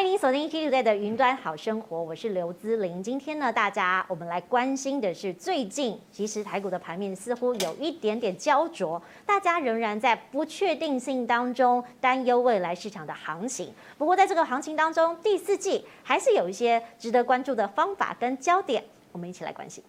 欢迎您锁定 T T Z 的云端好生活，我是刘姿玲。今天呢，大家我们来关心的是，最近其实台股的盘面似乎有一点点焦灼，大家仍然在不确定性当中担忧未来市场的行情。不过在这个行情当中，第四季还是有一些值得关注的方法跟焦点，我们一起来关心。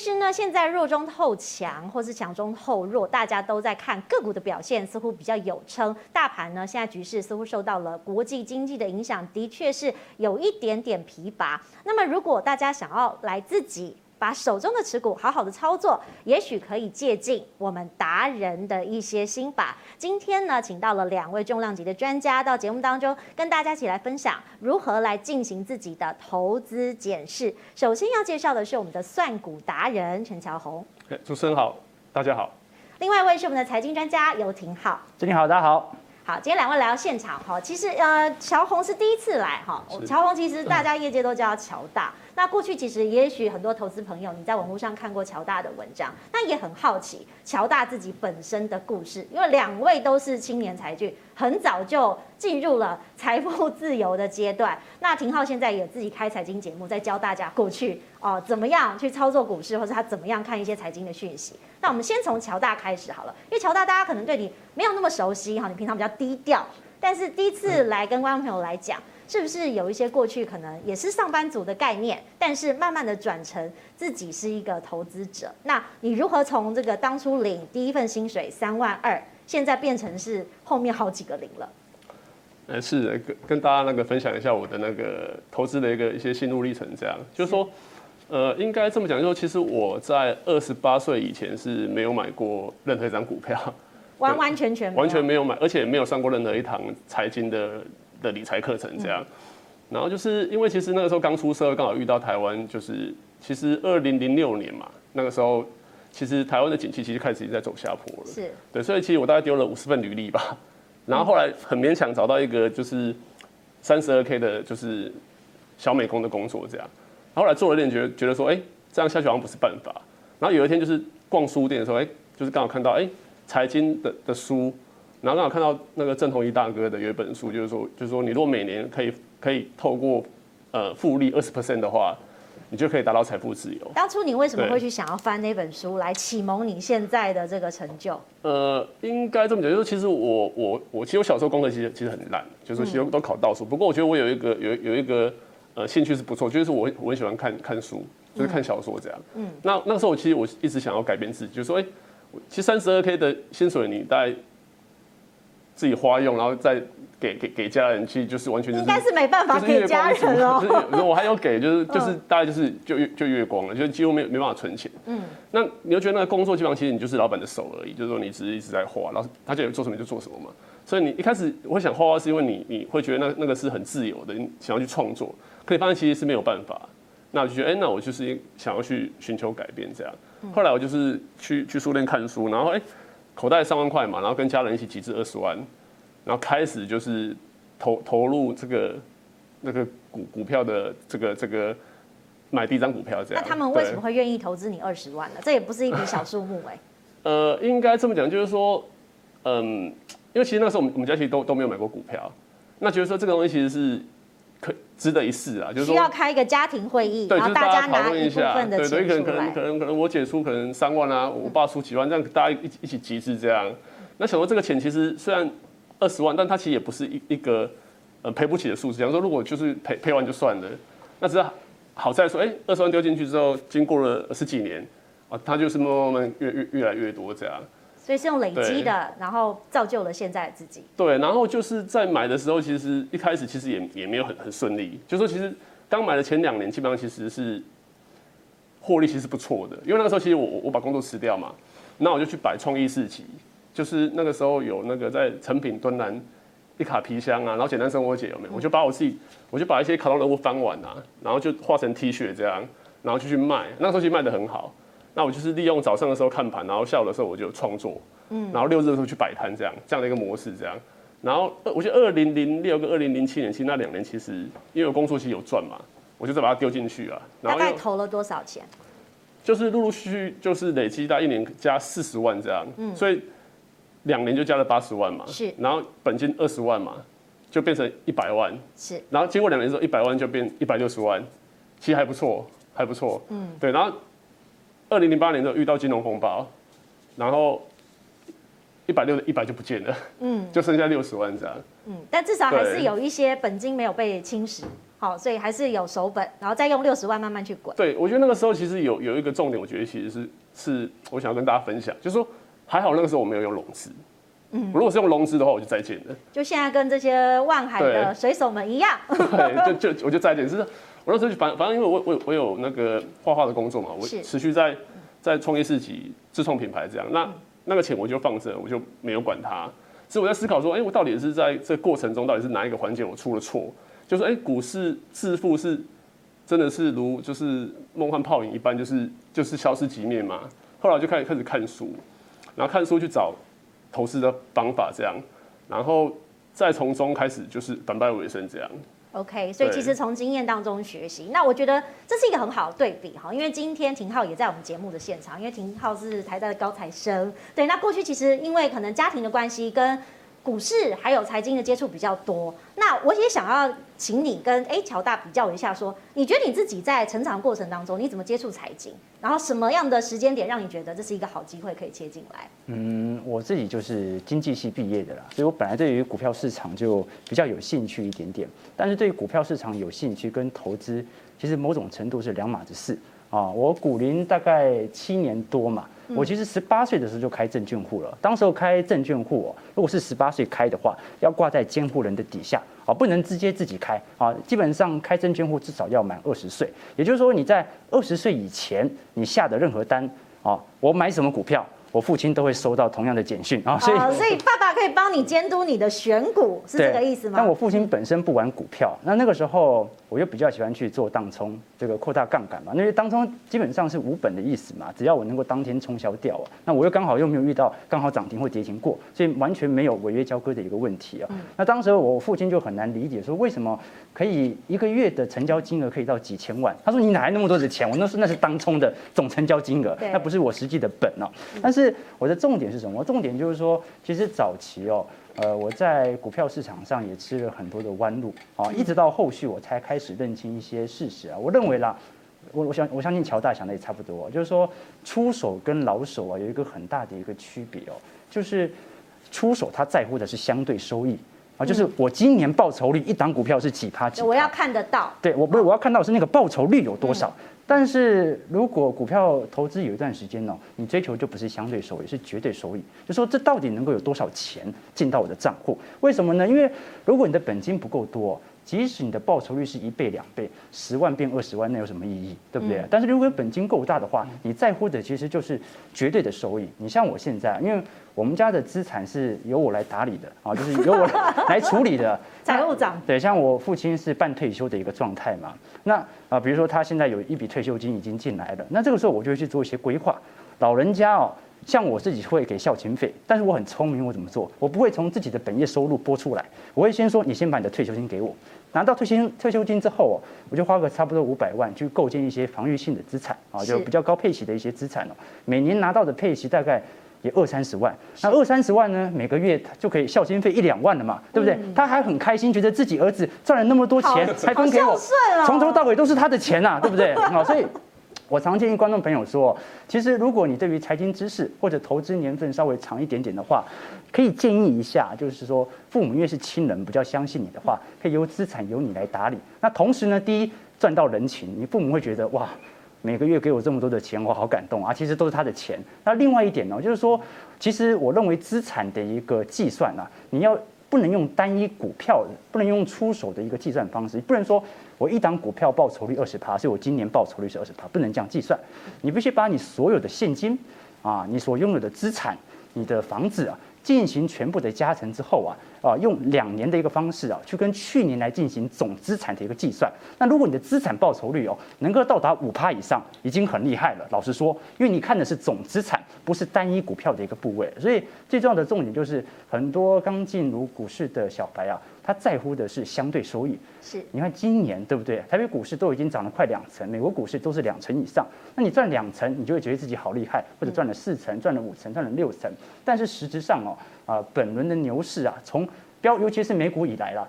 实呢，现在弱中透强，或是强中透弱，大家都在看个股的表现，似乎比较有称。大盘呢，现在局势似乎受到了国际经济的影响，的确是有一点点疲乏。那么，如果大家想要来自己，把手中的持股好好的操作，也许可以借鉴我们达人的一些心法。今天呢，请到了两位重量级的专家到节目当中，跟大家一起来分享如何来进行自己的投资检视。首先要介绍的是我们的算股达人陈乔红。主持人好，大家好。另外一位是我们的财经专家游庭皓。经理好，大家好。好，今天两位来到现场哈，其实呃，乔红是第一次来哈。乔红其实大家业界都叫乔大。那过去其实也许很多投资朋友你在网络上看过乔大的文章，那也很好奇乔大自己本身的故事，因为两位都是青年才俊，很早就进入了财富自由的阶段。那廷浩现在也自己开财经节目，在教大家过去哦、呃、怎么样去操作股市，或者他怎么样看一些财经的讯息。那我们先从乔大开始好了，因为乔大大家可能对你没有那么熟悉哈，你平常比较低调，但是第一次来跟观众朋友来讲，是不是有一些过去可能也是上班族的概念，但是慢慢的转成自己是一个投资者？那你如何从这个当初领第一份薪水三万二，现在变成是后面好几个零了？呃，是跟跟大家那个分享一下我的那个投资的一个一些心路历程，这样就是说。呃，应该这么讲，就是说，其实我在二十八岁以前是没有买过任何一张股票，完完全全完全没有买，而且没有上过任何一堂财经的的理财课程这样。嗯、然后就是因为其实那个时候刚出社会，刚好遇到台湾，就是其实二零零六年嘛，那个时候其实台湾的景气其实开始已经在走下坡了，是对，所以其实我大概丢了五十份履历吧，然后后来很勉强找到一个就是三十二 K 的，就是小美工的工作这样。后来做了一点，觉得觉得说，哎，这样下去好像不是办法。然后有一天就是逛书店的时候，哎，就是刚好看到哎财经的的书，然后刚好看到那个郑弘一大哥的有一本书，就是说，就是说你如果每年可以可以透过呃复利二十 percent 的话，你就可以达到财富自由。当初你为什么会去想要翻那本书来启蒙你现在的这个成就？呃，应该这么讲，就是其实我我我其实我小时候功课其实其实很烂，就是其实都考倒数。不过我觉得我有一个有有一个。呃，兴趣是不错，就是我我很喜欢看看书，就是看小说这样。嗯，那那个时候我其实我一直想要改变自己，就是说，哎、欸，其实三十二 K 的薪水你大概自己花用，然后再给给给家人，其实就是完全就是应该是没办法给家人哦。就是我还有给，就是就是大概就是就月就月光了，就几乎没没办法存钱。嗯，那你又觉得那个工作基本上其实你就是老板的手而已，就是说你只是一直在花，然后他叫你做什么就做什么嘛。所以你一开始我会想画画，是因为你你会觉得那那个是很自由的，你想要去创作。可以发现其实是没有办法，那我就觉得，哎、欸，那我就是想要去寻求改变这样。后来我就是去去书店看书，然后哎、欸，口袋三万块嘛，然后跟家人一起集资二十万，然后开始就是投投入这个那个股股票的这个这个买第一张股票这样。那他们为什么会愿意投资你二十万呢？这也不是一笔小数目哎、欸。呃，应该这么讲，就是说，嗯，因为其实那时候我们我们家其实都都没有买过股票，那觉得说这个东西其实是。可值得一试啊，就是说需要开一个家庭会议，对，然后大家讨论一下，对对，可能可能可能可能我姐出可能三万啊，我爸出几万，这样大家一起一起集资这样。那想说这个钱其实虽然二十万，但它其实也不是一一个呃赔不起的数字。假如说如果就是赔赔完就算了，那只是好在说，哎，二十万丢进去之后，经过了十几年啊，它就是慢慢慢慢越越越来越多这样。所以是用累积的，然后造就了现在的自己。对，然后就是在买的时候，其实一开始其实也也没有很很顺利。就是说其实刚买的前两年，基本上其实是获利其实不错的。因为那个时候其实我我把工作辞掉嘛，那我就去摆创意市集，就是那个时候有那个在成品敦南一卡皮箱啊，然后简单生活节有没有？我就把我自己，我就把一些卡通人物翻完啊，然后就画成 T 恤这样，然后就去卖。那个时候其实卖的很好。那我就是利用早上的时候看盘，然后下午的时候我就创作，嗯，然后六日的时候去摆摊，这样这样的一个模式，这样，然后我觉得二零零六跟二零零七年，其实那两年其实因为我工作期有赚嘛，我就再把它丢进去啊。大概投了多少钱？就是陆陆续续就是累积到一年加四十万这样，嗯，所以两年就加了八十万嘛，是，然后本金二十万嘛，就变成一百万，是，然后经过两年之后，一百万就变一百六十万，其实还不错，还不错，嗯，对，然后二零零八年的时候遇到金融风暴，然后一百六的一百就不见了，嗯，就剩下六十万这样，嗯，但至少还是有一些本金没有被侵蚀。好，所以还是有手本，然后再用六十万慢慢去滚。对，我觉得那个时候其实有有一个重点，我觉得其实是是我想要跟大家分享，就是说还好那个时候我没有用融资。嗯，如果是用融资的话，我就再见了。就现在跟这些万海的水手们一样。对，就就我就再见。是，我那时候反反正因为我我我有那个画画的工作嘛，我持续在在创业市集自创品牌这样，那那个钱我就放着，我就没有管它。所以我在思考说，哎、欸，我到底是在这过程中到底是哪一个环节我出了错？就是哎、欸，股市致富是真的是如就是梦幻泡影一般，就是就是消失即灭嘛。后来就开始开始看书，然后看书去找投资的方法，这样，然后再从中开始就是反败为胜这样。OK，所以其实从经验当中学习，那我觉得这是一个很好的对比哈。因为今天廷浩也在我们节目的现场，因为廷浩是台大的高材生，对，那过去其实因为可能家庭的关系跟。股市还有财经的接触比较多，那我也想要请你跟哎乔大比较一下说，你觉得你自己在成长过程当中，你怎么接触财经？然后什么样的时间点让你觉得这是一个好机会可以切进来？嗯，我自己就是经济系毕业的啦，所以我本来对于股票市场就比较有兴趣一点点，但是对于股票市场有兴趣跟投资，其实某种程度是两码子事啊。我股龄大概七年多嘛。我其实十八岁的时候就开证券户了。当时候开证券户哦，如果是十八岁开的话，要挂在监护人的底下啊，不能直接自己开啊。基本上开证券户至少要满二十岁，也就是说你在二十岁以前，你下的任何单啊，我买什么股票。我父亲都会收到同样的简讯啊，所以所以爸爸可以帮你监督你的选股，是这个意思吗？但我父亲本身不玩股票，那那个时候我又比较喜欢去做当冲，这个扩大杠杆嘛，因为当冲基本上是无本的意思嘛，只要我能够当天冲销掉啊，那我又刚好又没有遇到刚好涨停或跌停过，所以完全没有违约交割的一个问题啊。那当时我父亲就很难理解，说为什么可以一个月的成交金额可以到几千万？他说你哪来那么多的钱？我那是那是当冲的总成交金额，那不是我实际的本哦。但是是我的重点是什么？重点就是说，其实早期哦，呃，我在股票市场上也吃了很多的弯路啊，一直到后续我才开始认清一些事实啊。我认为啦，我我想我相信乔大想的也差不多，就是说出手跟老手啊有一个很大的一个区别哦，就是出手他在乎的是相对收益啊，就是我今年报酬率一档股票是几趴几，我要看得到，对我不是我要看到是那个报酬率有多少。但是如果股票投资有一段时间呢，你追求就不是相对收益，是绝对收益。就说这到底能够有多少钱进到我的账户？为什么呢？因为如果你的本金不够多，即使你的报酬率是一倍两倍，十万变二十万，那有什么意义？对不对？但是如果本金够大的话，你在乎的其实就是绝对的收益。你像我现在，因为我们家的资产是由我来打理的啊，就是由我 来处理的。财务长。对，像我父亲是半退休的一个状态嘛，那。啊，比如说他现在有一笔退休金已经进来了，那这个时候我就会去做一些规划。老人家哦，像我自己会给孝亲费，但是我很聪明，我怎么做？我不会从自己的本业收入拨出来，我会先说你先把你的退休金给我，拿到退休退休金之后哦，我就花个差不多五百万去构建一些防御性的资产啊，就比较高配息的一些资产哦，每年拿到的配息大概。也二三十万，那二三十万呢？每个月就可以孝心费一两万了嘛，对不对？他还很开心，觉得自己儿子赚了那么多钱，还分给我，从头到尾都是他的钱呐，对不对？啊，所以，我常建议观众朋友说，其实如果你对于财经知识或者投资年份稍微长一点点的话，可以建议一下，就是说父母越是亲人比较相信你的话，可以由资产由你来打理。那同时呢，第一赚到人情，你父母会觉得哇。每个月给我这么多的钱，我好感动啊！其实都是他的钱。那另外一点呢，就是说，其实我认为资产的一个计算啊，你要不能用单一股票，不能用出手的一个计算方式，不能说我一档股票报酬率二十趴，所以我今年报酬率是二十趴，不能这样计算。你必须把你所有的现金啊，你所拥有的资产，你的房子啊，进行全部的加成之后啊，啊，用两年的一个方式啊，去跟去年来进行总资产的一个计算。那如果你的资产报酬率哦，能够到达五趴以上，已经很厉害了。老实说，因为你看的是总资产，不是单一股票的一个部位。所以最重要的重点就是，很多刚进入股市的小白啊，他在乎的是相对收益。是，你看今年对不对？台北股市都已经涨了快两成，美国股市都是两成以上。那你赚两成，你就会觉得自己好厉害，或者赚了四成、赚了五成、赚了六成。但是实质上哦，啊，本轮的牛市啊，从标，尤其是美股以来啦，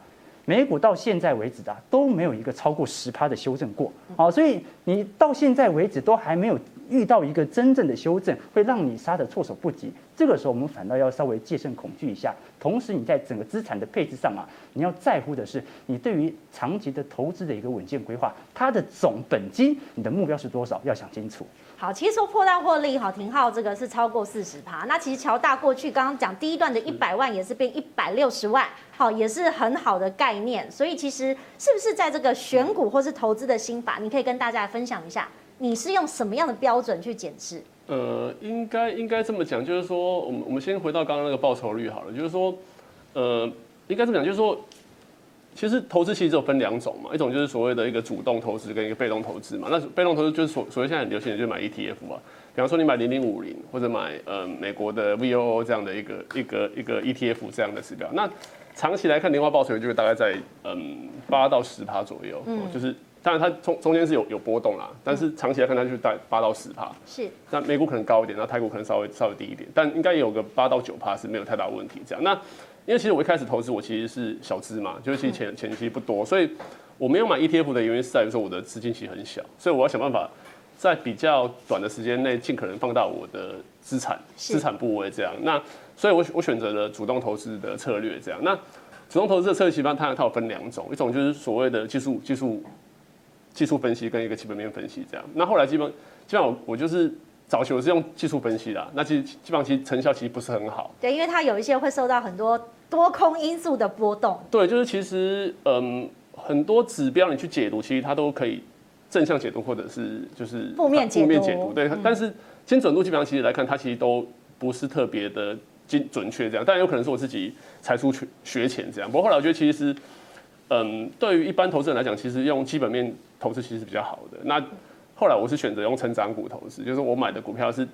美股到现在为止啊，都没有一个超过十趴的修正过。好，所以你到现在为止都还没有。遇到一个真正的修正，会让你杀的措手不及。这个时候，我们反倒要稍微戒慎恐惧一下。同时，你在整个资产的配置上啊，你要在乎的是你对于长期的投资的一个稳健规划，它的总本金，你的目标是多少？要想清楚。好，其实说破蛋获利，好，廷浩这个是超过四十趴。那其实乔大过去刚刚讲第一段的一百万，也是变一百六十万，好，也是很好的概念。所以其实是不是在这个选股或是投资的心法，你可以跟大家来分享一下？你是用什么样的标准去检视？呃，应该应该这么讲，就是说，我们我们先回到刚刚那个报酬率好了，就是说，呃，应该这么讲，就是说，其实投资其实只有分两种嘛，一种就是所谓的一个主动投资跟一个被动投资嘛。那被动投资就是所所谓现在很流行的，就是买 ETF 啊，比方说你买零零五零或者买呃美国的 VOO 这样的一个一个一个 ETF 这样的指标。那长期来看，年化报酬率就是大概在嗯八到十趴左右，嗯，就是。当然，它中中间是有有波动啦，但是长期来看，它就是在八到十趴。是，那美股可能高一点，那泰国可能稍微稍微低一点，但应该也有个八到九趴是没有太大问题。这样，那因为其实我一开始投资，我其实是小资嘛，就是其实钱钱其实不多，所以我没有买 ETF 的原因是在于说我的资金其实很小，所以我要想办法在比较短的时间内尽可能放大我的资产资产部位。这样，那所以我我选择了主动投资的策略。这样，那主动投资的策略其实它它有分两种，一种就是所谓的技术技术。技术分析跟一个基本面分析这样，那后来基本基本上我我就是早期我是用技术分析的，那其实基本上其实成效其实不是很好。对，因为它有一些会受到很多多空因素的波动。对，就是其实嗯很多指标你去解读，其实它都可以正向解读或者是就是负面解读。负面解读对，但是精准度基本上其实来看，它其实都不是特别的精准确这样，但有可能是我自己才疏学学浅这样。不过后来我觉得其实嗯对于一般投资人来讲，其实用基本面。投资其实是比较好的。那后来我是选择用成长股投资，就是我买的股票是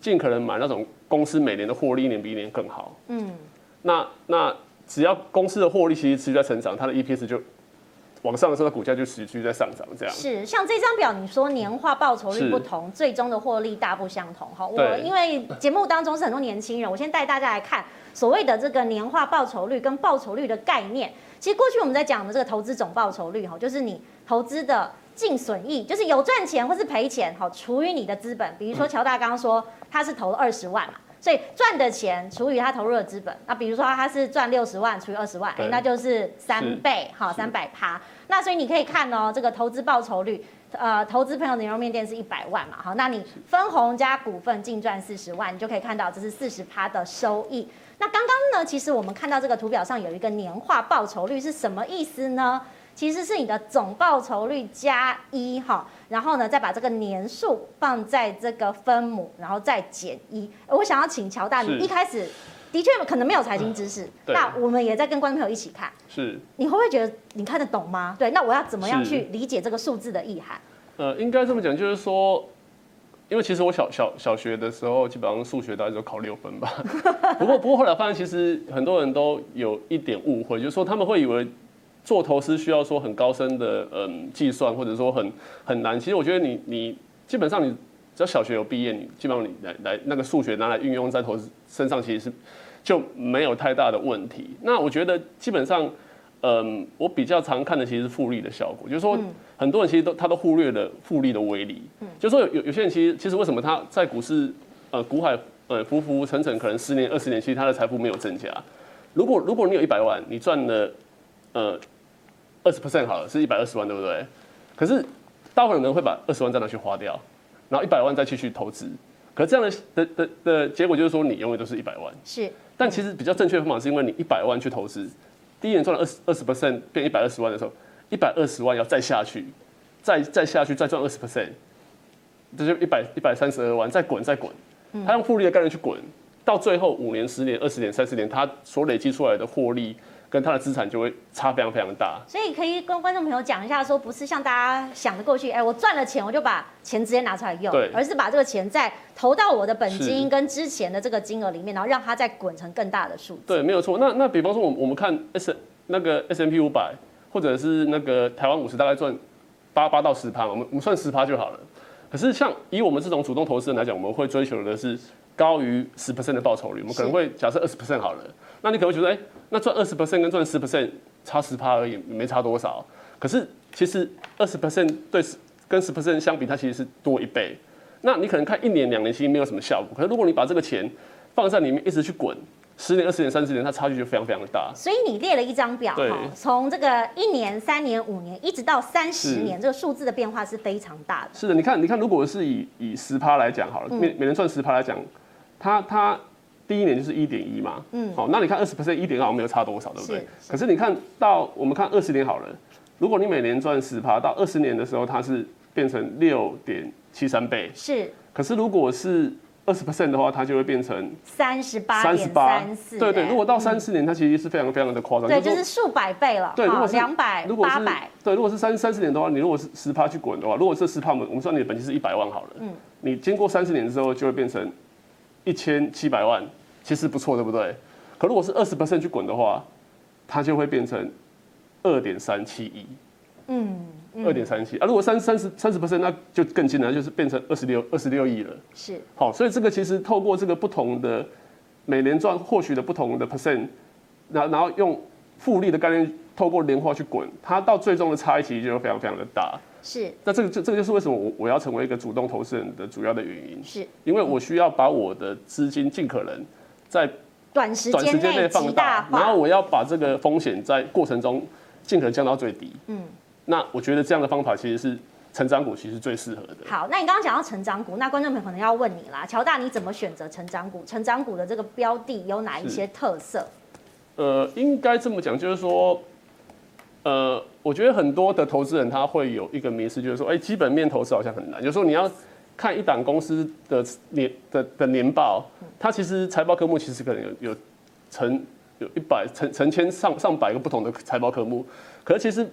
尽可能买那种公司每年的获利一年比一年更好。嗯，那那只要公司的获利其实持续在成长，它的 EPS 就往上的时候，它股价就持续在上涨。这样是像这张表，你说年化报酬率不同，最终的获利大不相同。哈，我因为节目当中是很多年轻人，我先带大家来看所谓的这个年化报酬率跟报酬率的概念。其实过去我们在讲的这个投资总报酬率，哈，就是你。投资的净损益就是有赚钱或是赔钱，好，除以你的资本。比如说乔大刚刚说他是投了二十万嘛，所以赚的钱除以他投入的资本。那比如说他是赚六十万除以二十万，哎，那就是三倍，哈，三百趴。那所以你可以看哦，这个投资报酬率，呃，投资朋友的牛肉面店是一百万嘛，好，那你分红加股份净赚四十万，你就可以看到这是四十趴的收益。那刚刚呢，其实我们看到这个图表上有一个年化报酬率是什么意思呢？其实是你的总报酬率加一哈，然后呢，再把这个年数放在这个分母，然后再减一。我想要请乔大，你一开始的确可能没有财经知识，嗯，那我们也在跟观众朋友一起看，是，你会不会觉得你看得懂吗？对，那我要怎么样去理解这个数字的意涵？呃，应该这么讲，就是说，因为其实我小小小学的时候，基本上数学大概就考六分吧。不过不过后来发现，其实很多人都有一点误会，就是说他们会以为。做投资需要说很高深的嗯计算，或者说很很难。其实我觉得你你基本上你只要小学有毕业，你基本上你来来那个数学拿来运用在投资身上，其实是就没有太大的问题。那我觉得基本上嗯，我比较常看的其实是复利的效果，就是说很多人其实都他都忽略了复利的威力。就是说有有些人其实其实为什么他在股市呃股海呃浮浮沉沉，可能十年二十年，其实他的财富没有增加。如果如果你有一百万，你赚了呃。二十 percent 好了，是一百二十万，对不对？可是大部分人会把二十万再拿去花掉，然后一百万再继续投资。可是这样的的的的结果就是说，你永远都是一百万。是。但其实比较正确的方法是因为你一百万去投资，第一年赚了二十二十 percent 变一百二十万的时候，一百二十万要再下去，再再下去再赚二十 percent，这就一百一百三十二万，再滚再滚。他用复利的概念去滚，到最后五年、十年、二十年、三十年，他所累积出来的获利。跟他的资产就会差非常非常大，所以可以跟观众朋友讲一下，说不是像大家想的过去，哎，我赚了钱我就把钱直接拿出来用，对，而是把这个钱再投到我的本金跟之前的这个金额里面，然后让它再滚成更大的数字。对，没有错。那那比方说，我们我们看 S 那个 S M P 五百，或者是那个台湾五十，大概赚八八到十趴，我们我们算十趴就好了。可是像以我们这种主动投资人来讲，我们会追求的是高于十 percent 的报酬率，我们可能会假设二十 percent 好了。那你可能会觉得，哎、欸，那赚二十 percent 跟赚十 percent 差十趴而已，没差多少。可是其实二十 percent 对跟十 percent 相比，它其实是多一倍。那你可能看一年两年其实没有什么效果，可是如果你把这个钱放在里面一直去滚，十年、二十年、三十年，它差距就非常非常的大。所以你列了一张表，哈，从这个一年、三年、五年，一直到三十年，这个数字的变化是非常大的。是的，你看，你看，如果是以以十趴来讲好了，每每年赚十趴来讲，它它。第一年就是一点一嘛，嗯，好，那你看二十 percent 一点二没有差多少，对不对？可是你看到我们看二十年好了，如果你每年赚十趴，到二十年的时候它是变成六点七三倍，是。可是如果是二十 percent 的话，它就会变成三十八点三四。对对，如果到三四年，它其实是非常非常的夸张，对，就是数百倍了。对，如果是两百，如果八百，对，如果是三三十年的话，你如果是十趴去滚的话，如果这十趴，我们我们算你的本金是一百万好了，嗯，你经过三十年之后就会变成一千七百万。其实不错，对不对？可如果是二十 percent 去滚的话，它就会变成二点三七亿。嗯，二点三七啊。如果三三十三十 percent，那就更近了，就是变成二十六二十六亿了。是。好，所以这个其实透过这个不同的每年赚获取的不同的 percent，然然后用复利的概念，透过年化去滚，它到最终的差异其实就非常非常的大。是。那这个就这个就是为什么我我要成为一个主动投资人的主要的原因。是。因为我需要把我的资金尽可能。在短时间内放大，然后我要把这个风险在过程中尽可能降到最低。嗯，那我觉得这样的方法其实是成长股其实最适合的。好，那你刚刚讲到成长股，那观众朋友可能要问你啦，乔大你怎么选择成长股？成长股的这个标的有哪一些特色？呃，应该这么讲，就是说，呃，我觉得很多的投资人他会有一个迷思，就是说，哎、欸，基本面投资好像很难，就是说你要。看一档公司的年的的年报，它其实财报科目其实可能有有成有一百成成千上上百个不同的财报科目，可是其实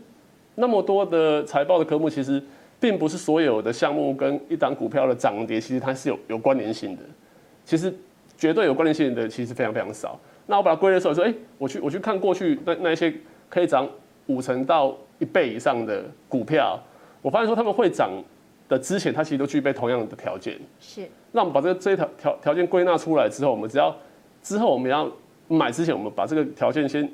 那么多的财报的科目，其实并不是所有的项目跟一档股票的涨跌，其实它是有有关联性的。其实绝对有关联性的其实非常非常少。那我把它归类出来说，哎，我去我去看过去那那一些可以涨五成到一倍以上的股票，我发现说他们会涨。的之前，它其实都具备同样的条件。是。那我们把这个这一条条条件归纳出来之后，我们只要之后我们要买之前，我们把这个条件先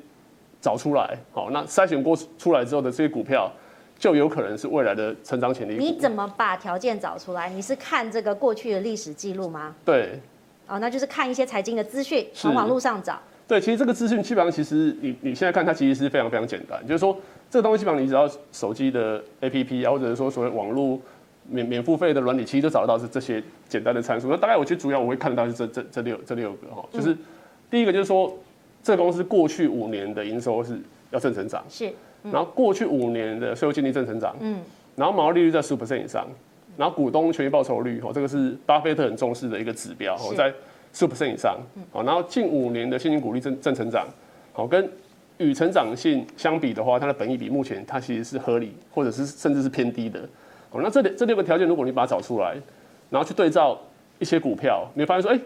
找出来。好，那筛选过出来之后的这些股票，就有可能是未来的成长潜力。你怎么把条件找出来？你是看这个过去的历史记录吗？对。哦，那就是看一些财经的资讯，从网络上找。对，其实这个资讯基本上，其实你你现在看它其实是非常非常简单，就是说这个东西基本上你只要手机的 APP 啊，或者是说所谓网络。免免付费的软体，其实就找得到是这些简单的参数。那大概我觉得主要我会看到是这这这六这六个哈，就是第一个就是说，这个公司过去五年的营收是要正成长，是，然后过去五年的税后净利正成长，嗯，然后毛利率在十五 percent 以上，然后股东权益报酬率哈，这个是巴菲特很重视的一个指标，哦，在十五 percent 以上，好，然后近五年的现金股利正正成长，好，跟与成长性相比的话，它的本益比目前它其实是合理，或者是甚至是偏低的。哦，那这里这六个条件，如果你把它找出来，然后去对照一些股票，你会发现说，哎，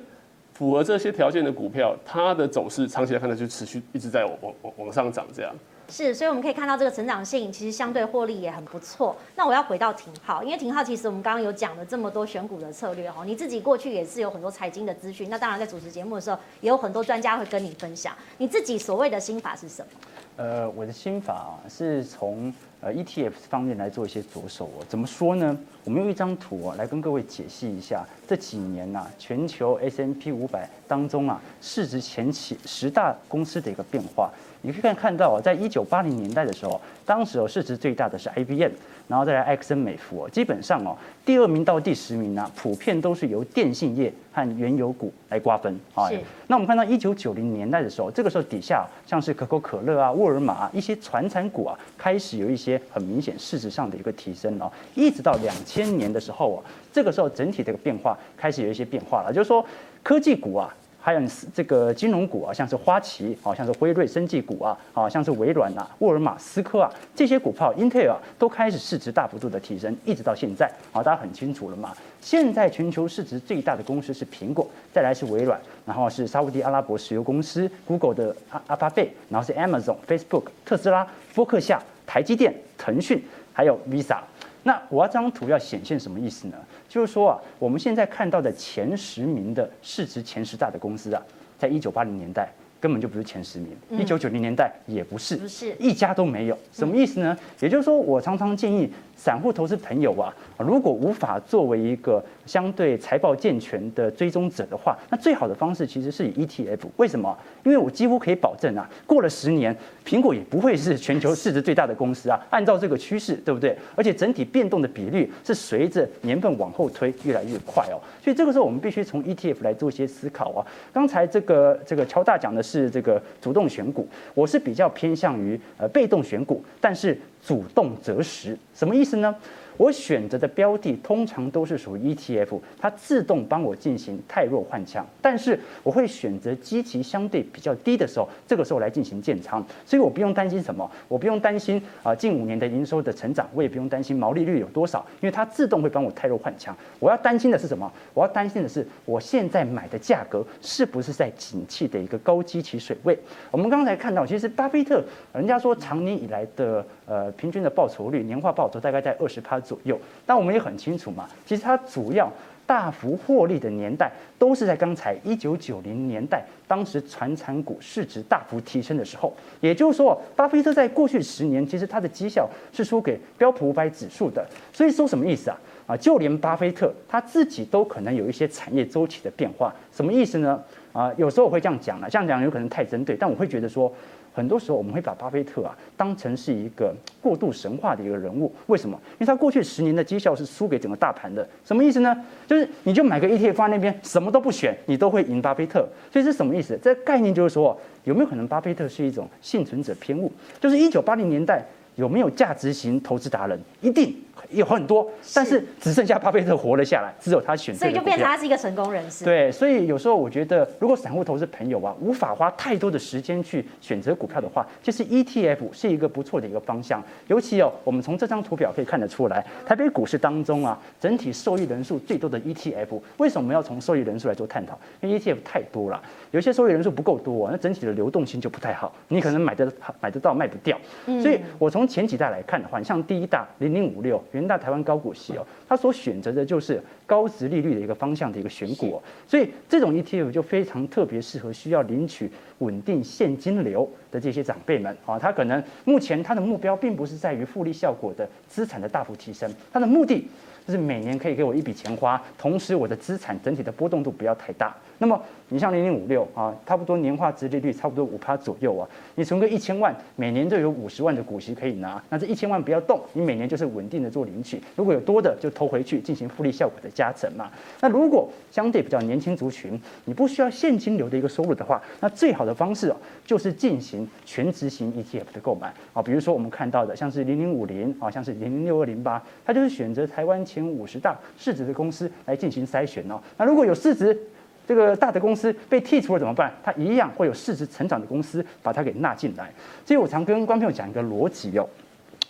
符合这些条件的股票，它的走势长期来看呢，就持续一直在往往往上涨，这样。是，所以我们可以看到这个成长性其实相对获利也很不错。那我要回到廷浩，因为廷浩其实我们刚刚有讲了这么多选股的策略哈，你自己过去也是有很多财经的资讯，那当然在主持节目的时候也有很多专家会跟你分享。你自己所谓的心法是什么？呃，我的心法啊，是从呃 ETF 方面来做一些着手哦。怎么说呢？我们用一张图啊来跟各位解析一下这几年呐、全球 S&P 五百当中啊市值前期十大公司的一个变化。你可以看看到啊，在一九八零年代的时候，当时哦市值最大的是 IBM，然后再来埃克森美孚哦，基本上哦第二名到第十名呢，普遍都是由电信业和原油股来瓜分啊。是。那我们看到一九九零年代的时候，这个时候底下像是可口可乐啊、沃尔玛啊一些传产股啊，开始有一些很明显市值上的一个提升哦。一直到两千年的时候啊，这个时候整体的一个变化开始有一些变化了，就是说科技股啊。还有这个金融股啊，像是花旗啊，像是辉瑞生技股啊，啊，像是微软啊、沃尔玛、思科啊这些股票，Intel 都开始市值大幅度的提升，一直到现在啊，大家很清楚了嘛。现在全球市值最大的公司是苹果，再来是微软，然后是沙乌地阿拉伯石油公司 Google 的阿阿巴贝，然后是 Amazon、Facebook、特斯拉、波克夏、台积电、腾讯，还有 Visa。那我要这张图要显现什么意思呢？就是说啊，我们现在看到的前十名的市值前十大的公司啊，在一九八零年代根本就不是前十名，一九九零年代也不是，不是一家都没有。什么意思呢？也就是说，我常常建议。散户投资朋友啊，如果无法作为一个相对财报健全的追踪者的话，那最好的方式其实是以 ETF。为什么？因为我几乎可以保证啊，过了十年，苹果也不会是全球市值最大的公司啊。按照这个趋势，对不对？而且整体变动的比率是随着年份往后推越来越快哦。所以这个时候我们必须从 ETF 来做一些思考啊。刚才这个这个乔大讲的是这个主动选股，我是比较偏向于呃被动选股，但是。主动择时，什么意思呢？我选择的标的通常都是属于 ETF，它自动帮我进行汰弱换强。但是我会选择基期相对比较低的时候，这个时候来进行建仓。所以我不用担心什么，我不用担心啊近五年的营收的成长，我也不用担心毛利率有多少，因为它自动会帮我汰弱换强。我要担心的是什么？我要担心的是我现在买的价格是不是在景气的一个高基期水位？我们刚才看到，其实巴菲特人家说长年以来的呃平均的报酬率年化报酬大概在二十趴。左右，但我们也很清楚嘛，其实它主要大幅获利的年代都是在刚才一九九零年代，当时传产股市值大幅提升的时候。也就是说，巴菲特在过去十年，其实他的绩效是输给标普五百指数的。所以说什么意思啊？啊，就连巴菲特他自己都可能有一些产业周期的变化。什么意思呢？啊，有时候我会这样讲了，这样讲有可能太针对，但我会觉得说。很多时候我们会把巴菲特啊当成是一个过度神话的一个人物，为什么？因为他过去十年的绩效是输给整个大盘的，什么意思呢？就是你就买个 ETF 放在那边，什么都不选，你都会赢巴菲特。所以是什么意思？这概念就是说，有没有可能巴菲特是一种幸存者偏误？就是一九八零年代有没有价值型投资达人？一定。有很多，但是只剩下巴菲特活了下来，只有他选择。所以就变成他是一个成功人士。对，所以有时候我觉得，如果散户投资朋友啊，无法花太多的时间去选择股票的话，就是 ETF 是一个不错的一个方向。尤其哦，我们从这张图表可以看得出来，台北股市当中啊，整体受益人数最多的 ETF，为什么要从受益人数来做探讨？因为 ETF 太多了，有些受益人数不够多，那整体的流动性就不太好，你可能买得买得到卖不掉。所以我从前几代来看的话，像第一大零零五六。元大台湾高股息哦，它所选择的就是高值利率的一个方向的一个选股，所以这种 ETF 就非常特别适合需要领取稳定现金流的这些长辈们啊，他可能目前他的目标并不是在于复利效果的资产的大幅提升，他的目的就是每年可以给我一笔钱花，同时我的资产整体的波动度不要太大。那么你像零零五六啊，差不多年化值利率差不多五趴左右啊，你存个一千万，每年就有五十万的股息可以拿。那这一千万不要动，你每年就是稳定的做领取。如果有多的，就投回去进行复利效果的加成嘛。那如果相对比较年轻族群，你不需要现金流的一个收入的话，那最好的方式哦，就是进行全值型 ETF 的购买啊。比如说我们看到的，像是零零五零啊，像是零零六二零八，它就是选择台湾前五十大市值的公司来进行筛选哦。那如果有市值这个大的公司被剔除了怎么办？它一样会有市值成长的公司把它给纳进来。所以我常跟观众讲一个逻辑哟，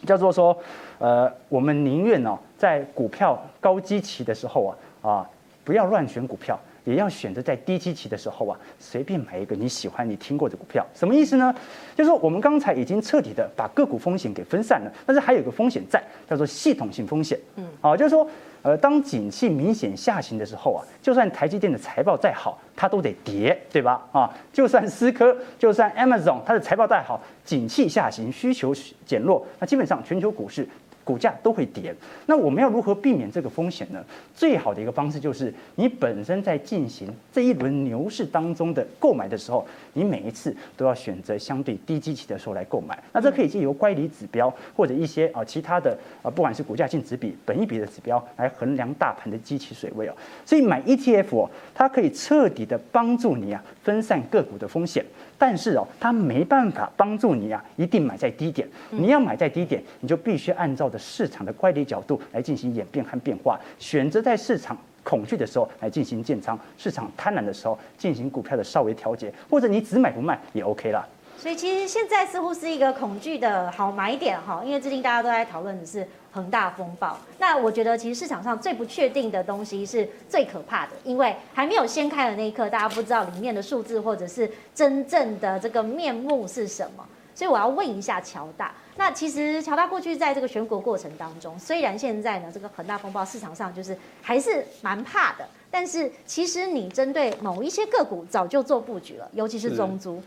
叫做说，呃，我们宁愿呢，在股票高基期的时候啊啊，不要乱选股票，也要选择在低基期的时候啊，随便买一个你喜欢、你听过的股票。什么意思呢？就是说我们刚才已经彻底的把个股风险给分散了，但是还有一个风险在，叫做系统性风险。嗯，啊，就是说。呃当景气明显下行的时候啊，就算台积电的财报再好，它都得跌，对吧？啊，就算思科，就算 Amazon，它的财报再好，景气下行，需求减弱，那基本上全球股市。股价都会跌，那我们要如何避免这个风险呢？最好的一个方式就是你本身在进行这一轮牛市当中的购买的时候，你每一次都要选择相对低基期的时候来购买。那这可以借由乖离指标或者一些啊其他的啊，不管是股价净值比、本益比的指标来衡量大盘的基期水位哦。所以买 ETF 哦，它可以彻底的帮助你啊分散个股的风险。但是哦，它没办法帮助你啊，一定买在低点。你要买在低点，你就必须按照着市场的乖离角度来进行演变和变化，选择在市场恐惧的时候来进行建仓，市场贪婪的时候进行股票的稍微调节，或者你只买不卖也 OK 啦。所以其实现在似乎是一个恐惧的好买点哈，因为最近大家都在讨论的是恒大风暴。那我觉得其实市场上最不确定的东西是最可怕的，因为还没有掀开的那一刻，大家不知道里面的数字或者是真正的这个面目是什么。所以我要问一下乔大，那其实乔大过去在这个选股过程当中，虽然现在呢这个恒大风暴市场上就是还是蛮怕的，但是其实你针对某一些个股早就做布局了，尤其是中租。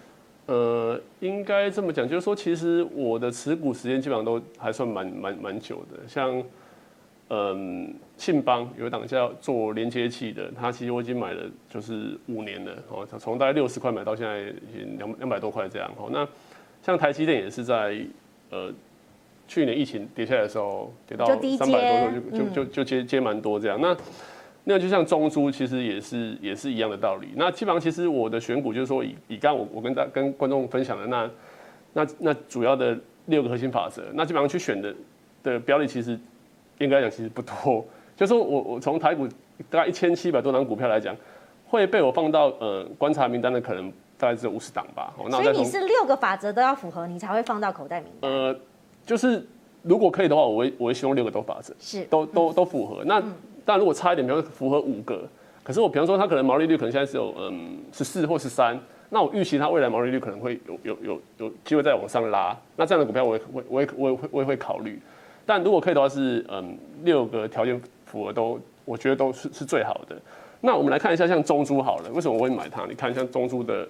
呃，应该这么讲，就是说，其实我的持股时间基本上都还算蛮蛮蛮久的。像，嗯，信邦有一档叫做连接器的，它其实我已经买了就是五年了，哦，从大概六十块买到现在已经两两百多块这样。哦，那像台积电也是在呃去年疫情跌下来的时候，跌到三百多就就就就接接蛮多这样。那那就像中珠，其实也是也是一样的道理。那基本上，其实我的选股就是说以，以以刚我我跟大跟观众分享的那那那主要的六个核心法则，那基本上去选的的标的，其实应该来讲其实不多。就是说我我从台股大概一千七百多档股票来讲，会被我放到呃观察名单的可能大概只有五十档吧。所以你是六个法则都要符合，你才会放到口袋名单。呃，就是如果可以的话，我会我会希望六个都法则是都都都符合。那但如果差一点，比如说符合五个，可是我比方说它可能毛利率可能现在只有嗯十四或十三，那我预期它未来毛利率可能会有有有有机会再往上拉，那这样的股票我也我我也我也会我也会考虑。但如果可以的话是嗯六个条件符合都，我觉得都是是最好的。那我们来看一下像中珠好了，为什么我会买它？你看像中珠的，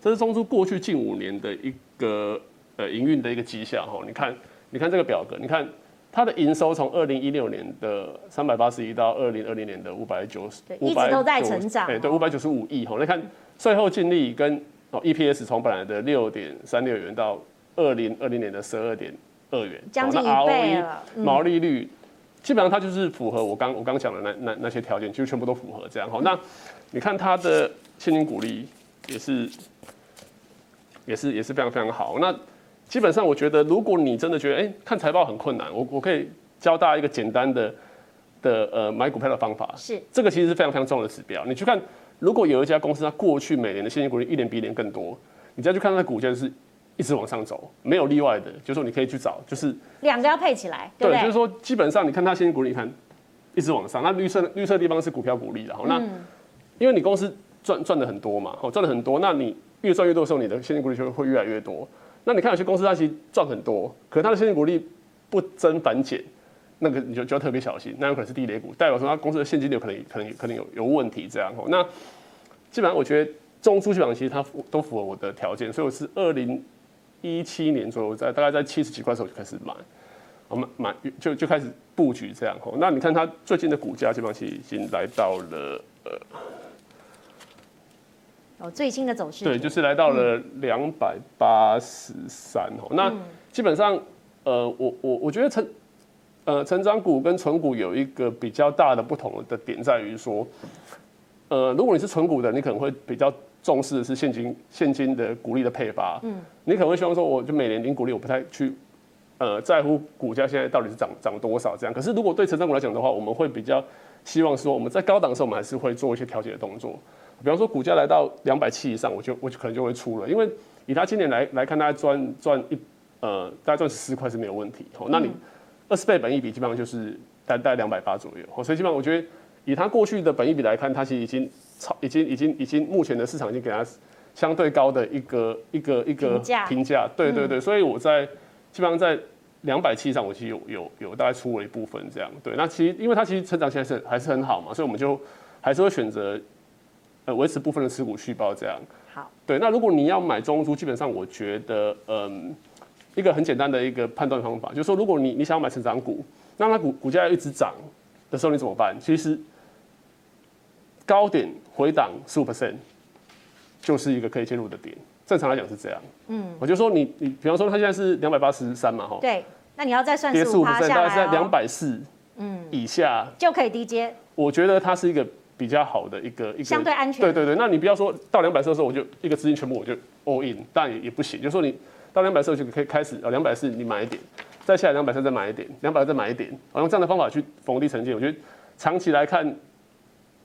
这是中珠过去近五年的一个呃营运的一个绩效哈，你看你看这个表格，你看。它的营收从二零一六年的三百八十一到二零二零年的五百九十，一直都在成长。对对，五百九十五亿哈。来看税后净利跟哦 EPS 从本来的六点三六元到二零二零年的十二点二元，将近一倍了。毛利率基本上它就是符合我刚我刚讲的那那那些条件，就全部都符合这样哈。那你看它的现金股利也是也是也是非常非常好。那基本上，我觉得如果你真的觉得，哎，看财报很困难，我我可以教大家一个简单的的呃买股票的方法。是，这个其实是非常非常重要的指标。你去看，如果有一家公司它过去每年的现金股利一年比一年更多，你再去看它的股价就是一直往上走，没有例外的，就是说你可以去找，就是两个要配起来，对，对，就是说基本上你看它现金股利，你看一直往上，那绿色绿色的地方是股票股利，然后那因为你公司赚赚的很多嘛，哦赚的很多，那你越赚越多的时候，你的现金股利就会越来越多。那你看有些公司它其实赚很多，可是它的现金股利不增反减，那个你就就要特别小心，那有可能是地雷股，代表说它公司的现金流可能可能可能有有问题这样。那基本上我觉得中租基本上其实它都符合我的条件，所以我是二零一七年左右在大概在七十几块的时候就开始买，我们买就就开始布局这样吼。那你看它最近的股价基本上其实已经来到了呃。哦，最新的走势对，就是来到了两百八十三哦。那基本上，呃，我我我觉得成呃成长股跟存股有一个比较大的不同的点在于说，呃，如果你是纯股的，你可能会比较重视的是现金现金的股利的配发，嗯，你可能会希望说，我就每年领股利，我不太去呃在乎股价现在到底是涨涨多少这样。可是如果对成长股来讲的话，我们会比较希望说，我们在高档的时候，我们还是会做一些调节的动作。比方说股价来到两百七以上，我就我就可能就会出了，因为以他今年来来看，大概赚赚一呃大概赚十四块是没有问题。好，那你二十倍本益比基本上就是大概两百八左右。好，所以基本上我觉得以他过去的本益比来看，他其实已经超已经已经已经目前的市场已经给他相对高的一个一个一个评价。对对对，所以我在基本上在两百七上，我其实有有有大概出了一部分这样。对，那其实因为它其实成长现在是还是很好嘛，所以我们就还是会选择。呃，维持部分的持股续报这样。好，对。那如果你要买中租，基本上我觉得，嗯，一个很简单的一个判断方法，就是说，如果你你想要买成长股，那它股股价要一直涨的时候，你怎么办？其实高点回档十五 percent 就是一个可以介入的点。正常来讲是这样。嗯，我就说你你，比方说它现在是两百八十三嘛，哈。对。那你要再算跌十五 percent，大概是在两百四，嗯，以下就可以低接。我觉得它是一个。比较好的一个一个相对安全，对对对，那你不要说到两百四的时候我就一个资金全部我就 all in，但也也不行，就是说你到两百四就可以开始啊，两百四你买一点，再下来两百三再买一点，两百再买一点，用这样的方法去逢低承接，我觉得长期来看，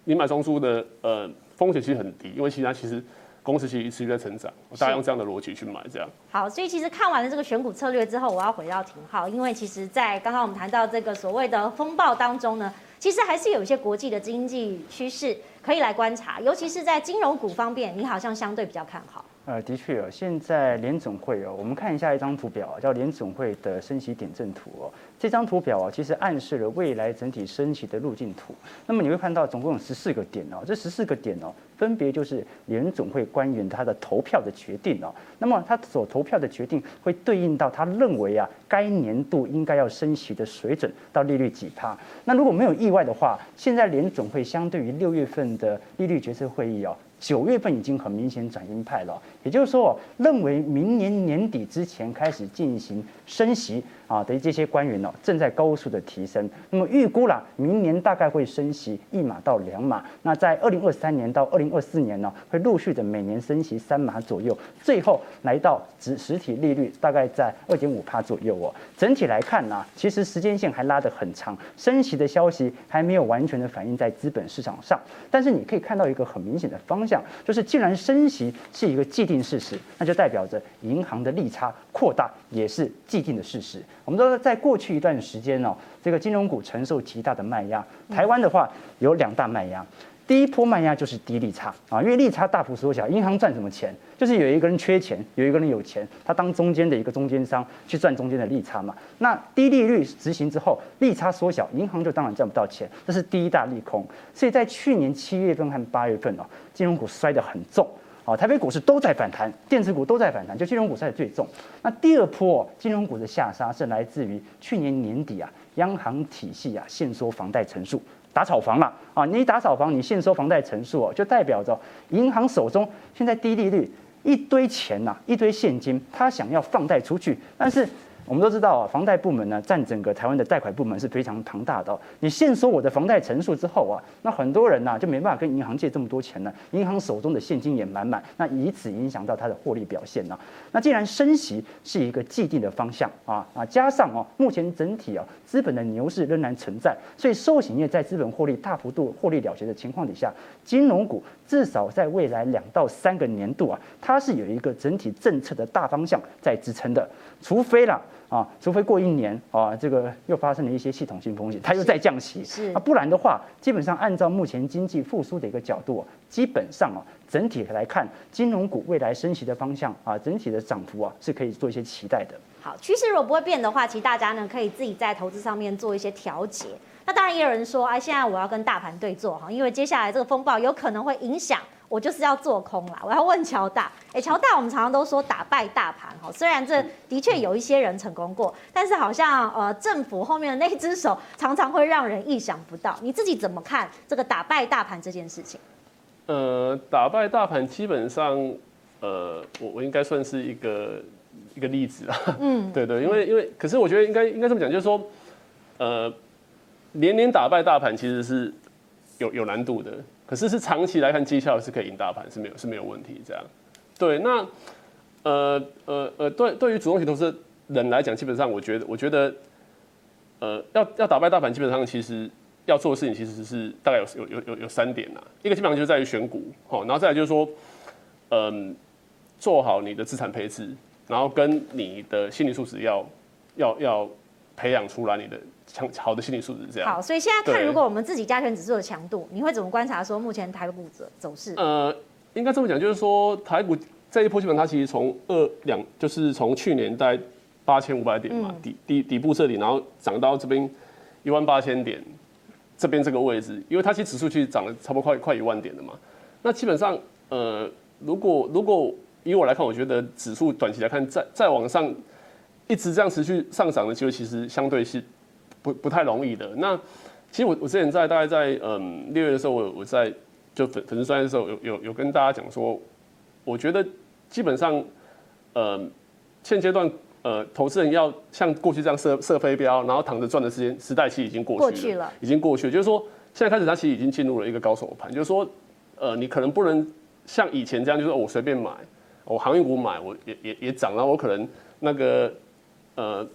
你买中枢的呃风险其实很低，因为其他其实。公司其实持续在成长，大家用这样的逻辑去买，这样。好，所以其实看完了这个选股策略之后，我要回到廷皓，因为其实，在刚刚我们谈到这个所谓的风暴当中呢，其实还是有一些国际的经济趋势可以来观察，尤其是在金融股方面，你好像相对比较看好。呃，的确哦，现在联总会哦，我们看一下一张图表，叫联总会的升息点阵图哦。这张图表啊，其实暗示了未来整体升息的路径图。那么你会看到，总共有十四个点哦，这十四个点哦，分别就是联总会官员他的投票的决定哦。那么他所投票的决定，会对应到他认为啊，该年度应该要升息的水准到利率几趴。那如果没有意外的话，现在联总会相对于六月份的利率决策会议哦。九月份已经很明显转鹰派了，也就是说，认为明年年底之前开始进行升息啊的这些官员呢，正在高速的提升。那么预估啦，明年大概会升息一码到两码。那在二零二三年到二零二四年呢，会陆续的每年升息三码左右，最后来到实实体利率大概在二点五趴左右哦。整体来看呢，其实时间线还拉得很长，升息的消息还没有完全的反映在资本市场上。但是你可以看到一个很明显的方向。就是，既然升息是一个既定事实，那就代表着银行的利差扩大也是既定的事实。我们都说，在过去一段时间哦，这个金融股承受极大的卖压。台湾的话有两大卖压。第一波卖压就是低利差啊，因为利差大幅缩小，银行赚什么钱？就是有一个人缺钱，有一个人有钱，他当中间的一个中间商去赚中间的利差嘛。那低利率执行之后，利差缩小，银行就当然赚不到钱，这是第一大利空。所以在去年七月份和八月份哦，金融股摔得很重啊，台北股市都在反弹，电子股都在反弹，就金融股摔得最重。那第二波金融股的下杀是来自于去年年底啊，央行体系啊限缩房贷成数。打炒房了啊！你打炒房，你限收房贷成数哦，就代表着银行手中现在低利率，一堆钱呐，一堆现金，他想要放贷出去，但是。我们都知道啊，房贷部门呢占整个台湾的贷款部门是非常庞大的哦。你限缩我的房贷成数之后啊，那很多人呐就没办法跟银行借这么多钱了，银行手中的现金也满满，那以此影响到它的获利表现呢。那既然升息是一个既定的方向啊啊，加上哦目前整体啊资本的牛市仍然存在，所以寿险业在资本获利大幅度获利了结的情况底下，金融股至少在未来两到三个年度啊，它是有一个整体政策的大方向在支撑的，除非啦。啊，除非过一年啊，这个又发生了一些系统性风险，它又再降息，是啊，不然的话，基本上按照目前经济复苏的一个角度，基本上啊，整体来看，金融股未来升息的方向啊，整体的涨幅啊，是可以做一些期待的。好，趋势如果不会变的话，其实大家呢可以自己在投资上面做一些调节。那当然也有人说，哎，现在我要跟大盘对坐哈，因为接下来这个风暴有可能会影响。我就是要做空啦！我要问乔大，哎，乔大，我们常常都说打败大盘哈，虽然这的确有一些人成功过，但是好像呃政府后面的那只手 常常会让人意想不到。你自己怎么看这个打败大盘这件事情？呃，打败大盘基本上，呃，我我应该算是一个一个例子啊。嗯，对对，因为因为可是我觉得应该应该这么讲，就是说，呃，连连打败大盘其实是有有难度的。可是是长期来看，绩效是可以赢大盘，是没有是没有问题。这样，对，那呃呃呃，对，对于主动型投资人来讲，基本上我觉得，我觉得，呃，要要打败大盘，基本上其实要做的事情其实是大概有有有有有三点呐。一个基本上就是在于选股，好，然后再来就是说，嗯，做好你的资产配置，然后跟你的心理素质要要要培养出来你的。强好的心理素质这样。好，所以现在看，如果我们自己加权指数的强度，你会怎么观察说目前台股走走势？呃，应该这么讲，就是说台股这一波基本上它其实从二两，就是从去年在八千五百点嘛，底底底部这里，然后涨到这边一万八千点这边这个位置，因为它其实指数其实涨了差不多快快一万点了嘛。那基本上，呃，如果如果以我来看，我觉得指数短期来看再再往上一直这样持续上涨的机会，其实相对是。不不太容易的。那其实我我之前在大概在嗯六月的时候，我我在就粉粉丝专页的时候有有有跟大家讲说，我觉得基本上呃现阶段呃投资人要像过去这样射射飞镖，然后躺着赚的时间时代期已经过去了，过去了已经过去了。就是说现在开始，它其实已经进入了一个高手盘。就是说呃你可能不能像以前这样，就是我随便买，我航运股买我也也也涨，然后我可能那个呃。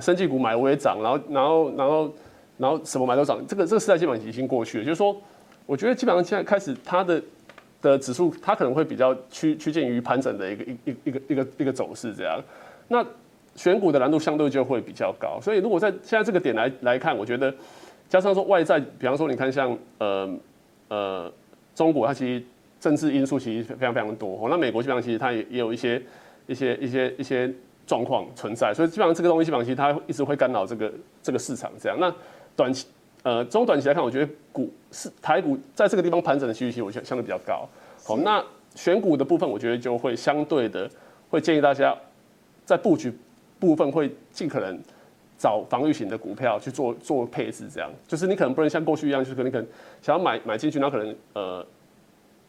生技股买我也涨，然后然后然后然后什么买都涨，这个这个时代基本上已经过去了。就是说，我觉得基本上现在开始它的的指数，它可能会比较趋趋近于盘整的一个一一一个一个一个走势这样。那选股的难度相对就会比较高，所以如果在现在这个点来来看，我觉得加上说外在，比方说你看像呃呃中国，它其实政治因素其实非常非常多，那美国基本上其实它也也有一些一些一些一些状况存在，所以基本上这个东西基本上其实它一直会干扰这个这个市场这样。那短期。呃，中短期来看，我觉得股是台股在这个地方盘整的几率其实我觉得相对比较高。好，那选股的部分，我觉得就会相对的会建议大家在布局部分会尽可能找防御型的股票去做做配置，这样就是你可能不能像过去一样，就是可能可能想要买买进去，然后可能呃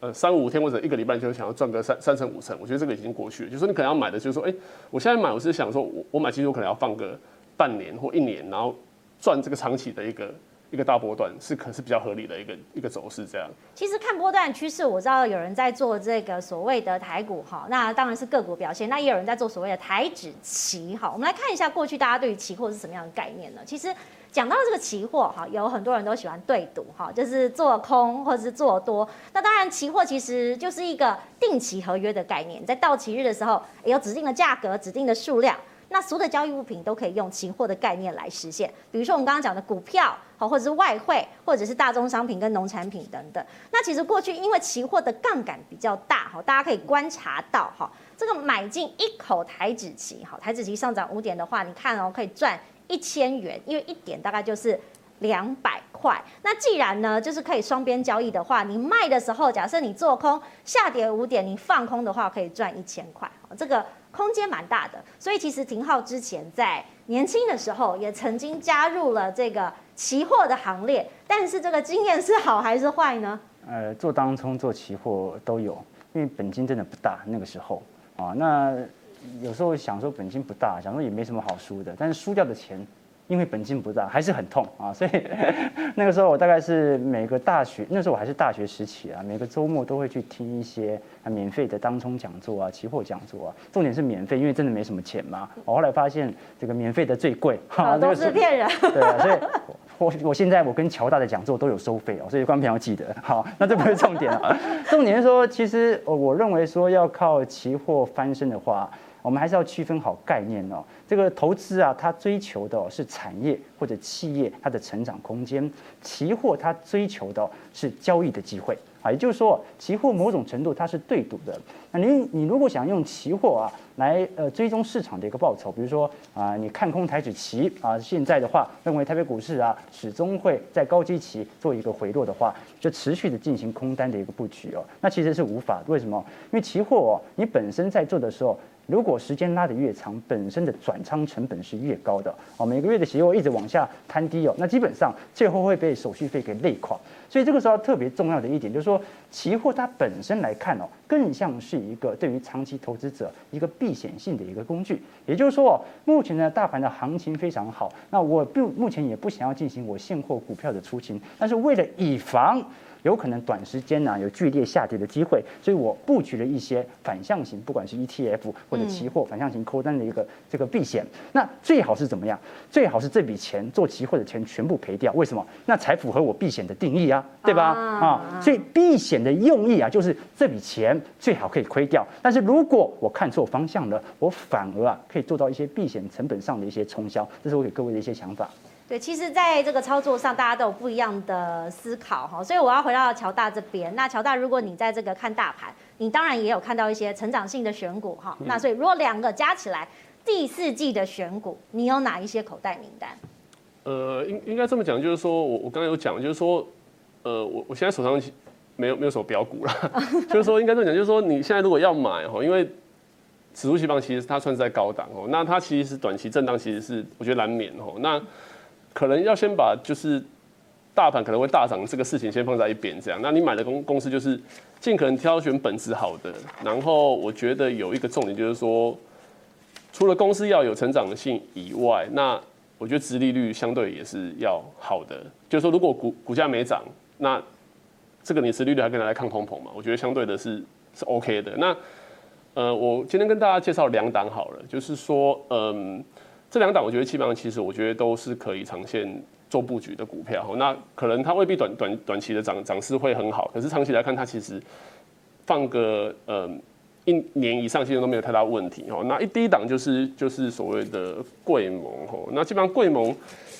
呃三五天或者一个礼拜就想要赚个三三成五成，我觉得这个已经过去了。就是说你可能要买的，就是说，哎、我现在买，我是想说我我买进去，我可能要放个半年或一年，然后赚这个长期的一个。一个大波段是可是比较合理的一个一个走势，这样。其实看波段趋势，我知道有人在做这个所谓的台股哈，那当然是个股表现，那也有人在做所谓的台指期哈。我们来看一下过去大家对于期货是什么样的概念呢？其实讲到这个期货哈，有很多人都喜欢对赌哈，就是做空或者是做多。那当然，期货其实就是一个定期合约的概念，在到期日的时候有指定的价格、指定的数量。那所有的交易物品都可以用期货的概念来实现，比如说我们刚刚讲的股票，好，或者是外汇，或者是大宗商品跟农产品等等。那其实过去因为期货的杠杆比较大，哈，大家可以观察到，哈，这个买进一口台指期，好，台指期上涨五点的话，你看哦，可以赚一千元，因为一点大概就是两百块。那既然呢，就是可以双边交易的话，你卖的时候，假设你做空下跌五点，你放空的话可以赚一千块，这个。空间蛮大的，所以其实廷皓之前在年轻的时候也曾经加入了这个期货的行列，但是这个经验是好还是坏呢？呃，做当冲、做期货都有，因为本金真的不大，那个时候啊，那有时候想说本金不大，想说也没什么好输的，但是输掉的钱。因为本金不大，还是很痛啊，所以 那个时候我大概是每个大学，那时候我还是大学时期啊，每个周末都会去听一些免费的当冲讲座啊、期货讲座啊。重点是免费，因为真的没什么钱嘛。我后来发现这个免费的最贵，哈，都是骗人。对啊，所以我我现在我跟乔大的讲座都有收费哦，所以观众朋友要记得。好，那这不是重点啊，重点是说，其实我认为说要靠期货翻身的话。我们还是要区分好概念哦。这个投资啊，它追求的是产业或者企业它的成长空间；期货它追求的是交易的机会啊。也就是说，期货某种程度它是对赌的。那你你如果想用期货啊来呃追踪市场的一个报酬，比如说啊，你看空台指期啊，现在的话认为台北股市啊始终会在高基期做一个回落的话，就持续的进行空单的一个布局哦。那其实是无法，为什么？因为期货哦，你本身在做的时候。如果时间拉得越长，本身的转仓成本是越高的哦。每个月的期货一直往下摊低哦，那基本上最后会被手续费给累垮。所以这个时候特别重要的一点就是说，期货它本身来看哦，更像是一个对于长期投资者一个避险性的一个工具。也就是说，目前呢大盘的行情非常好，那我不目前也不想要进行我现货股票的出清，但是为了以防。有可能短时间呢有剧烈下跌的机会，所以我布局了一些反向型，不管是 ETF 或者期货反向型扣单的一个这个避险。那最好是怎么样？最好是这笔钱做期货的钱全部赔掉。为什么？那才符合我避险的定义啊，对吧？啊，所以避险的用意啊，就是这笔钱最好可以亏掉。但是如果我看错方向了，我反而啊可以做到一些避险成本上的一些冲销。这是我给各位的一些想法。对，其实在这个操作上，大家都有不一样的思考哈，所以我要回到乔大这边。那乔大，如果你在这个看大盘，你当然也有看到一些成长性的选股哈。那所以如果两个加起来，第四季的选股，你有哪一些口袋名单？呃，应应该这么讲，就是说我我刚刚有讲，就是说，呃，我我现在手上没有没有什么标股了，就是说应该这么讲，就是说你现在如果要买哈，因为指数期棒其实它算是在高档哦，那它其实是短期震荡，其实是我觉得难免哦，那。可能要先把就是大盘可能会大涨这个事情先放在一边，这样。那你买的公公司就是尽可能挑选本质好的。然后我觉得有一个重点就是说，除了公司要有成长性以外，那我觉得殖利率相对也是要好的。就是说，如果股股价没涨，那这个你殖利率还可以拿来抗通膨嘛？我觉得相对的是是 OK 的。那呃，我今天跟大家介绍两档好了，就是说，嗯。这两档我觉得基本上其实我觉得都是可以长线做布局的股票。那可能它未必短短短期的涨涨势会很好，可是长期来看，它其实放个呃一年以上，其实都没有太大问题哦。那一低档就是就是所谓的贵盟哦。那基本上贵盟，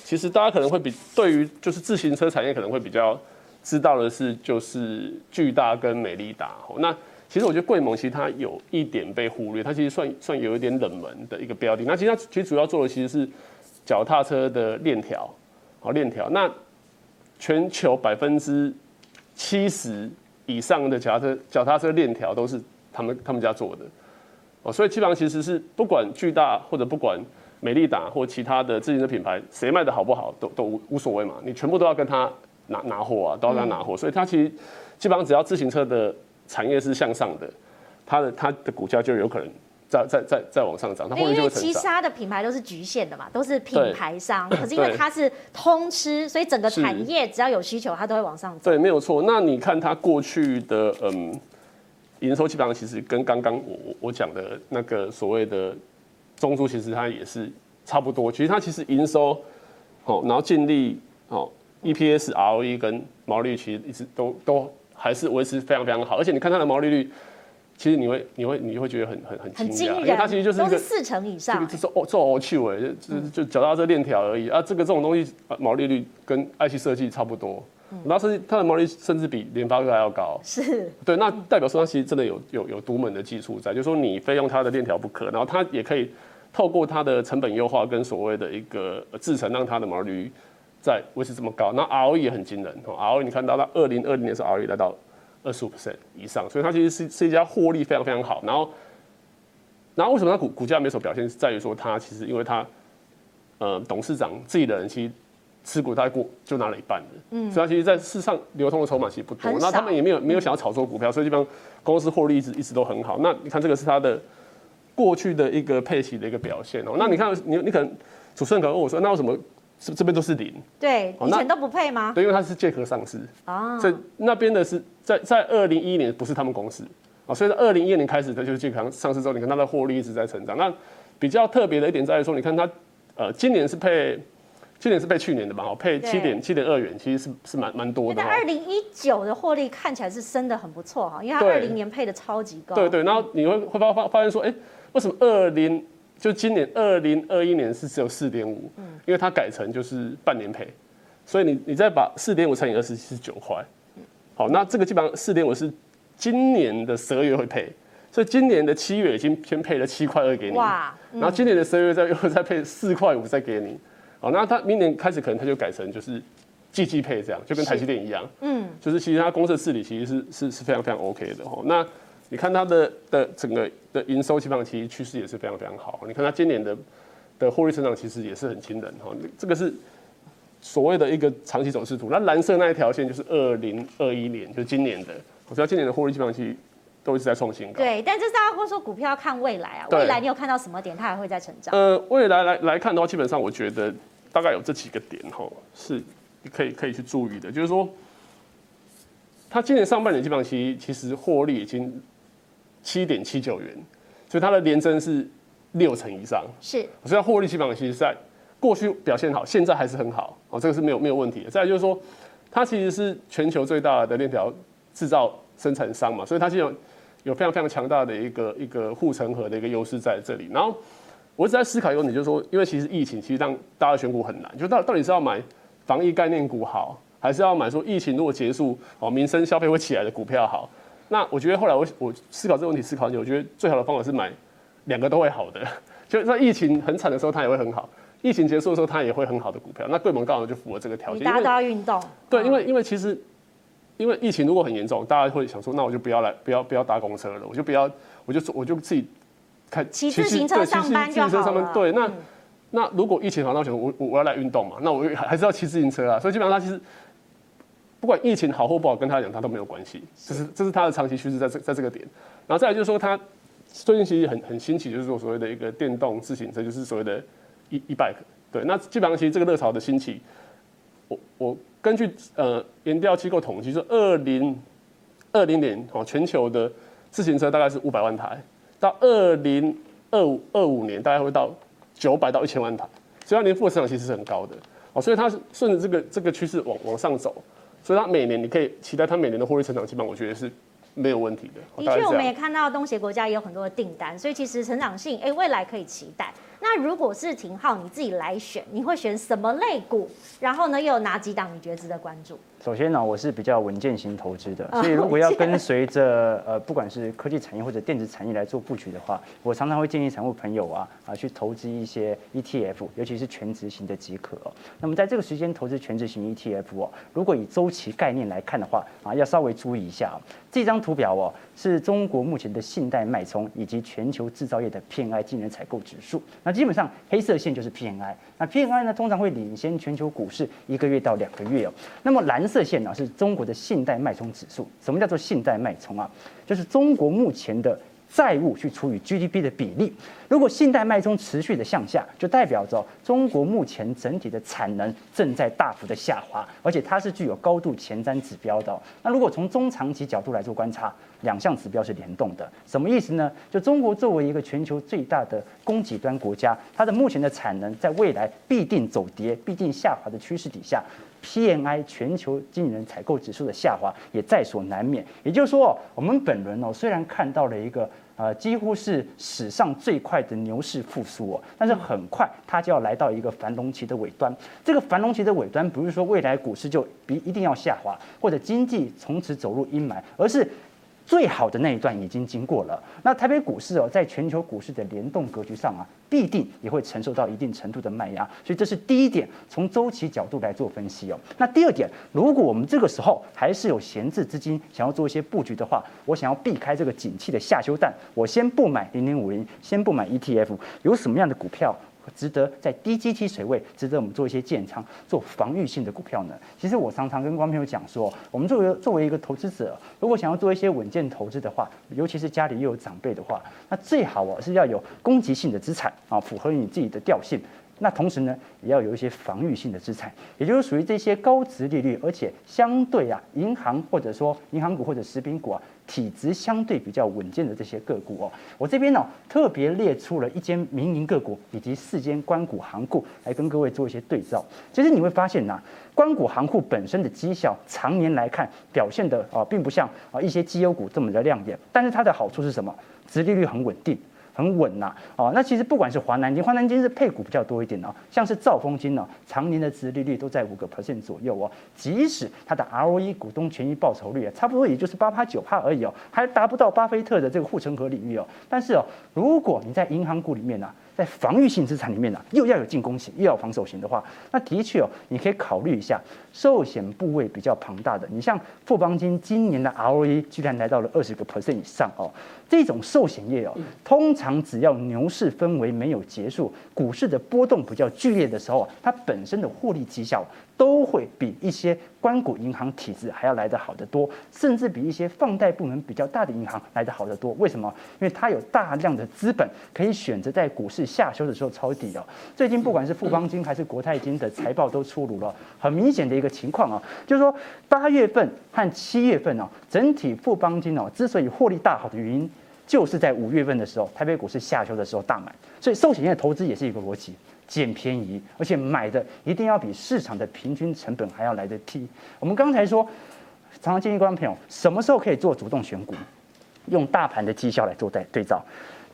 其实大家可能会比对于就是自行车产业可能会比较知道的是，就是巨大跟美利达哦。那其实我觉得贵盟其实它有一点被忽略，它其实算算有一点冷门的一个标的。那其实它其实主要做的其实是脚踏车的链条，好链条。那全球百分之七十以上的脚踏车脚踏车链条都是他们他们家做的哦，所以基本上其实是不管巨大或者不管美利达或其他的自行车品牌，谁卖的好不好都都无无所谓嘛，你全部都要跟他拿拿货啊，都要跟他拿货，所以它其实基本上只要自行车的产业是向上的，它的它的股价就有可能。再再再再往上涨，它。因为其他的品牌都是局限的嘛，都是品牌商，可是因为它是通吃，所以整个产业只要有需求，它都会往上涨。对，没有错。那你看它过去的嗯营收，基本上其实跟刚刚我我讲的那个所谓的中租，其实它也是差不多。其实它其实营收哦，然后净利哦，EPS、ROE 跟毛利率其实一直都都还是维持非常非常好，而且你看它的毛利率。其实你会，你会，你会觉得很很很惊讶，因为它其实就是一个是四成以上，就是哦做哦去尾，就就脚踏车链条而已啊。这个这种东西毛利率跟爱奇设计差不多，然后甚至它的毛利甚至比联发科还要高。是，对，那代表说它其实真的有有有独门的技术在，就是说你非用它的链条不可，然后它也可以透过它的成本优化跟所谓的一个制程，让它的毛利率在维持这么高。那 ROE 也很惊人哦，ROE 你看到它二零二零年是 ROE 来到。二十五 percent 以上，所以它其实是是一家获利非常非常好。然后，然后为什么它股股价没什么表现？是在于说它其实因为它，呃，董事长自己的人其实持股大概过就拿了一半的，嗯，所以它其实在市场流通的筹码其实不多。那他们也没有没有想要炒作股票，所以基本上公司获利一直一直都很好。那你看这个是它的过去的一个配息的一个表现哦。那你看你你可能主持人可能问我说，那为什么？是这边都是零，对，以前都不配吗？对，因为它是借壳上市啊，所以那边的是在在二零一一年不是他们公司啊，所以在二零一二年开始它就是借壳上市之后，你看它的获利一直在成长。那比较特别的一点在于说，你看它呃今年是配，今年是配去年的嘛，配七点七点二元，其实是是蛮蛮多的。但二零一九的获利看起来是升的很不错哈，因为它二零年配的超级高。对对，然后你会会发发发现说，哎，为什么二零？就今年二零二一年是只有四点五，因为它改成就是半年配，所以你你再把四点五乘以二十是九块，好，那这个基本上四点五是今年的十二月会配，所以今年的七月已经先配了七块二给你，哇，然后今年的十二月再又再配四块五再给你，好，那它明年开始可能它就改成就是季季配这样，就跟台积电一样，嗯，就是其实它公司的治理其实是是是非常非常 OK 的。哦，那。你看它的的整个的营收基本上其实趋势也是非常非常好。你看它今年的的获利成长其实也是很惊人哈。这个是所谓的一个长期走势图。那蓝色那一条线就是二零二一年，就是今年的。我知道今年的获利基本上其实都一直在创新高。对，但就是大家会说股票要看未来啊，未来你有看到什么点它还会再成长？呃，未来来来看的话，基本上我觉得大概有这几个点哈，是可以可以去注意的。就是说，它今年上半年基本上其实其实获利已经。七点七九元，所以它的年增是六成以上，是，所以获利基本上其实在过去表现好，现在还是很好哦，这个是没有没有问题的。再来就是说，它其实是全球最大的链条制造生产商嘛，所以它现在有有非常非常强大的一个一个护城河的一个优势在这里。然后我一直在思考一个问题，就是说，因为其实疫情其实让大家选股很难，就到到底是要买防疫概念股好，还是要买说疫情如果结束哦，民生消费会起来的股票好？那我觉得后来我我思考这个问题思考很久，我觉得最好的方法是买两个都会好的，就在疫情很惨的时候它也会很好，疫情结束的时候它也会很好的股票。那贵盟刚好就符合这个条件。大家都要运动。对，因为因为其实因为疫情如果很严重，大家会想说，那我就不要来，不要不要搭公车了，我就不要，我就我就自己开骑自行车上班就好了。对，那那如果疫情好，那我想我我我要来运动嘛，那我还是要骑自行车啊。所以基本上它其实。不管疫情好或不好，跟他讲他都没有关系，这是这是他的长期趋势在这在这个点。然后再来就是说，他最近其实很很新奇，就是说所谓的一个电动自行车，就是所谓的 e e bike。对，那基本上其实这个热潮的兴起，我我根据呃研调机构统计说，二零二零年哦全球的自行车大概是五百万台，到二零二五二五年大概会到九百到一千万台，所以它年复合市场其实是很高的。哦，所以它顺着这个这个趋势往往上走，所以它每年你可以期待它每年的获利成长，基本上我觉得是没有问题的。的确，我们也看到东协国家也有很多的订单，所以其实成长性，哎，未来可以期待。那如果是廷浩你自己来选，你会选什么类股？然后呢，又有哪几档你觉得值得关注？首先呢，我是比较稳健型投资的，所以如果要跟随着呃，不管是科技产业或者电子产业来做布局的话，我常常会建议散户朋友啊啊去投资一些 ETF，尤其是全值型的即可。那么在这个时间投资全值型 ETF 哦，如果以周期概念来看的话啊，要稍微注意一下哦。这张图表哦，是中国目前的信贷脉冲以及全球制造业的 PMI 经理人采购指数。那基本上黑色线就是 PMI，那 PMI 呢通常会领先全球股市一个月到两个月哦。那么蓝色这线呢是中国的信贷脉冲指数。什么叫做信贷脉冲啊？就是中国目前的债务去除以 GDP 的比例。如果信贷脉冲持续的向下，就代表着中国目前整体的产能正在大幅的下滑，而且它是具有高度前瞻指标的。那如果从中长期角度来做观察，两项指标是联动的，什么意思呢？就中国作为一个全球最大的供给端国家，它的目前的产能在未来必定走跌、必定下滑的趋势底下，PMI 全球经理人采购指数的下滑也在所难免。也就是说，我们本轮哦，虽然看到了一个呃几乎是史上最快的牛市复苏哦，但是很快它就要来到一个繁荣期的尾端。这个繁荣期的尾端不是说未来股市就必一定要下滑，或者经济从此走入阴霾，而是。最好的那一段已经经过了，那台北股市哦，在全球股市的联动格局上啊，必定也会承受到一定程度的卖压，所以这是第一点，从周期角度来做分析哦。那第二点，如果我们这个时候还是有闲置资金，想要做一些布局的话，我想要避开这个景气的下修弹，我先不买零零五零，先不买 ETF，有什么样的股票？值得在低基期水位，值得我们做一些建仓、做防御性的股票呢？其实我常常跟观众朋友讲说，我们作为作为一个投资者，如果想要做一些稳健投资的话，尤其是家里又有长辈的话，那最好啊是要有攻击性的资产啊，符合你自己的调性。那同时呢，也要有一些防御性的资产，也就是属于这些高值利率，而且相对啊，银行或者说银行股或者食品股啊，体质相对比较稳健的这些个股哦。我这边呢，特别列出了一间民营个股以及四间关股行库来跟各位做一些对照。其实你会发现呐，关股行库本身的绩效常年来看表现的啊，并不像啊一些绩优股这么的亮眼，但是它的好处是什么？值利率很稳定。很稳呐，哦，那其实不管是华南金，华南金是配股比较多一点哦，像是兆丰金呢，常年的殖利率都在五个 percent 左右哦，即使它的 ROE 股东权益报酬率啊，差不多也就是八趴九趴而已哦，还达不到巴菲特的这个护城河领域哦，但是哦，如果你在银行股里面呢，在防御性资产里面呢，又要有进攻型，又要防守型的话，那的确哦，你可以考虑一下寿险部位比较庞大的，你像富邦金今年的 ROE 居然来到了二十个 percent 以上哦。这种寿险业哦，通常只要牛市氛围没有结束，股市的波动比较剧烈的时候，它本身的获利绩效都会比一些关股银行体制还要来得好得多，甚至比一些放贷部门比较大的银行来得好得多。为什么？因为它有大量的资本可以选择在股市下修的时候抄底哦。最近不管是富邦金还是国泰金的财报都出炉了，很明显的一个情况啊，就是说八月份和七月份哦，整体富邦金哦之所以获利大好的原因。就是在五月份的时候，台北股市下修的时候大买，所以寿险业投资也是一个逻辑，捡便宜，而且买的一定要比市场的平均成本还要来得低。我们刚才说，常常建议观众朋友，什么时候可以做主动选股？用大盘的绩效来做对对照，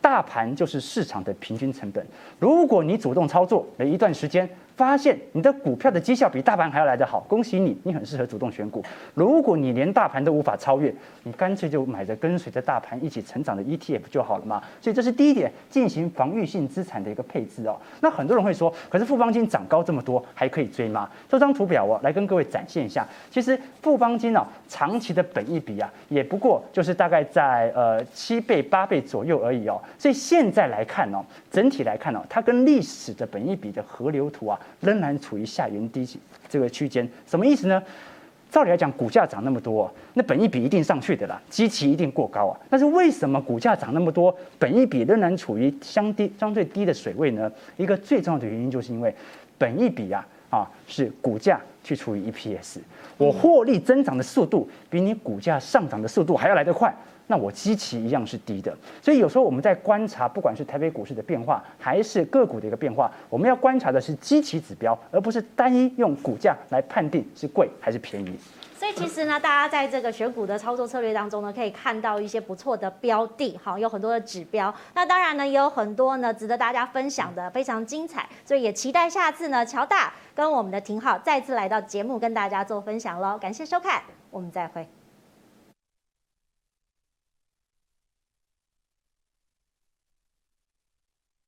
大盘就是市场的平均成本。如果你主动操作了一段时间，发现你的股票的绩效比大盘还要来得好，恭喜你，你很适合主动选股。如果你连大盘都无法超越，你干脆就买着跟随着大盘一起成长的 ETF 就好了嘛。所以这是第一点，进行防御性资产的一个配置哦。那很多人会说，可是富邦金涨高这么多，还可以追吗？这张图表哦，来跟各位展现一下。其实富邦金哦，长期的本益比啊，也不过就是大概在呃七倍八倍左右而已哦。所以现在来看哦，整体来看哦，它跟历史的本益比的河流图啊。仍然处于下缘低这个区间，什么意思呢？照理来讲，股价涨那么多，那本益比一定上去的啦，基期一定过高啊。但是为什么股价涨那么多，本益比仍然处于相低相对低的水位呢？一个最重要的原因就是因为本益比啊啊，是股价去除以 EPS，我获利增长的速度比你股价上涨的速度还要来得快，那我基期一样是低的。所以有时候我们在观察，不管是台北股市的变化，还是个股的一个变化，我们要观察的是基期指标，而不是单一用股价来判定是贵还是便宜。所以其实呢，大家在这个选股的操作策略当中呢，可以看到一些不错的标的，好，有很多的指标。那当然呢，也有很多呢值得大家分享的，非常精彩。所以也期待下次呢，乔大跟我们的廷皓再次来到节目跟大家做分享喽。感谢收看，我们再会。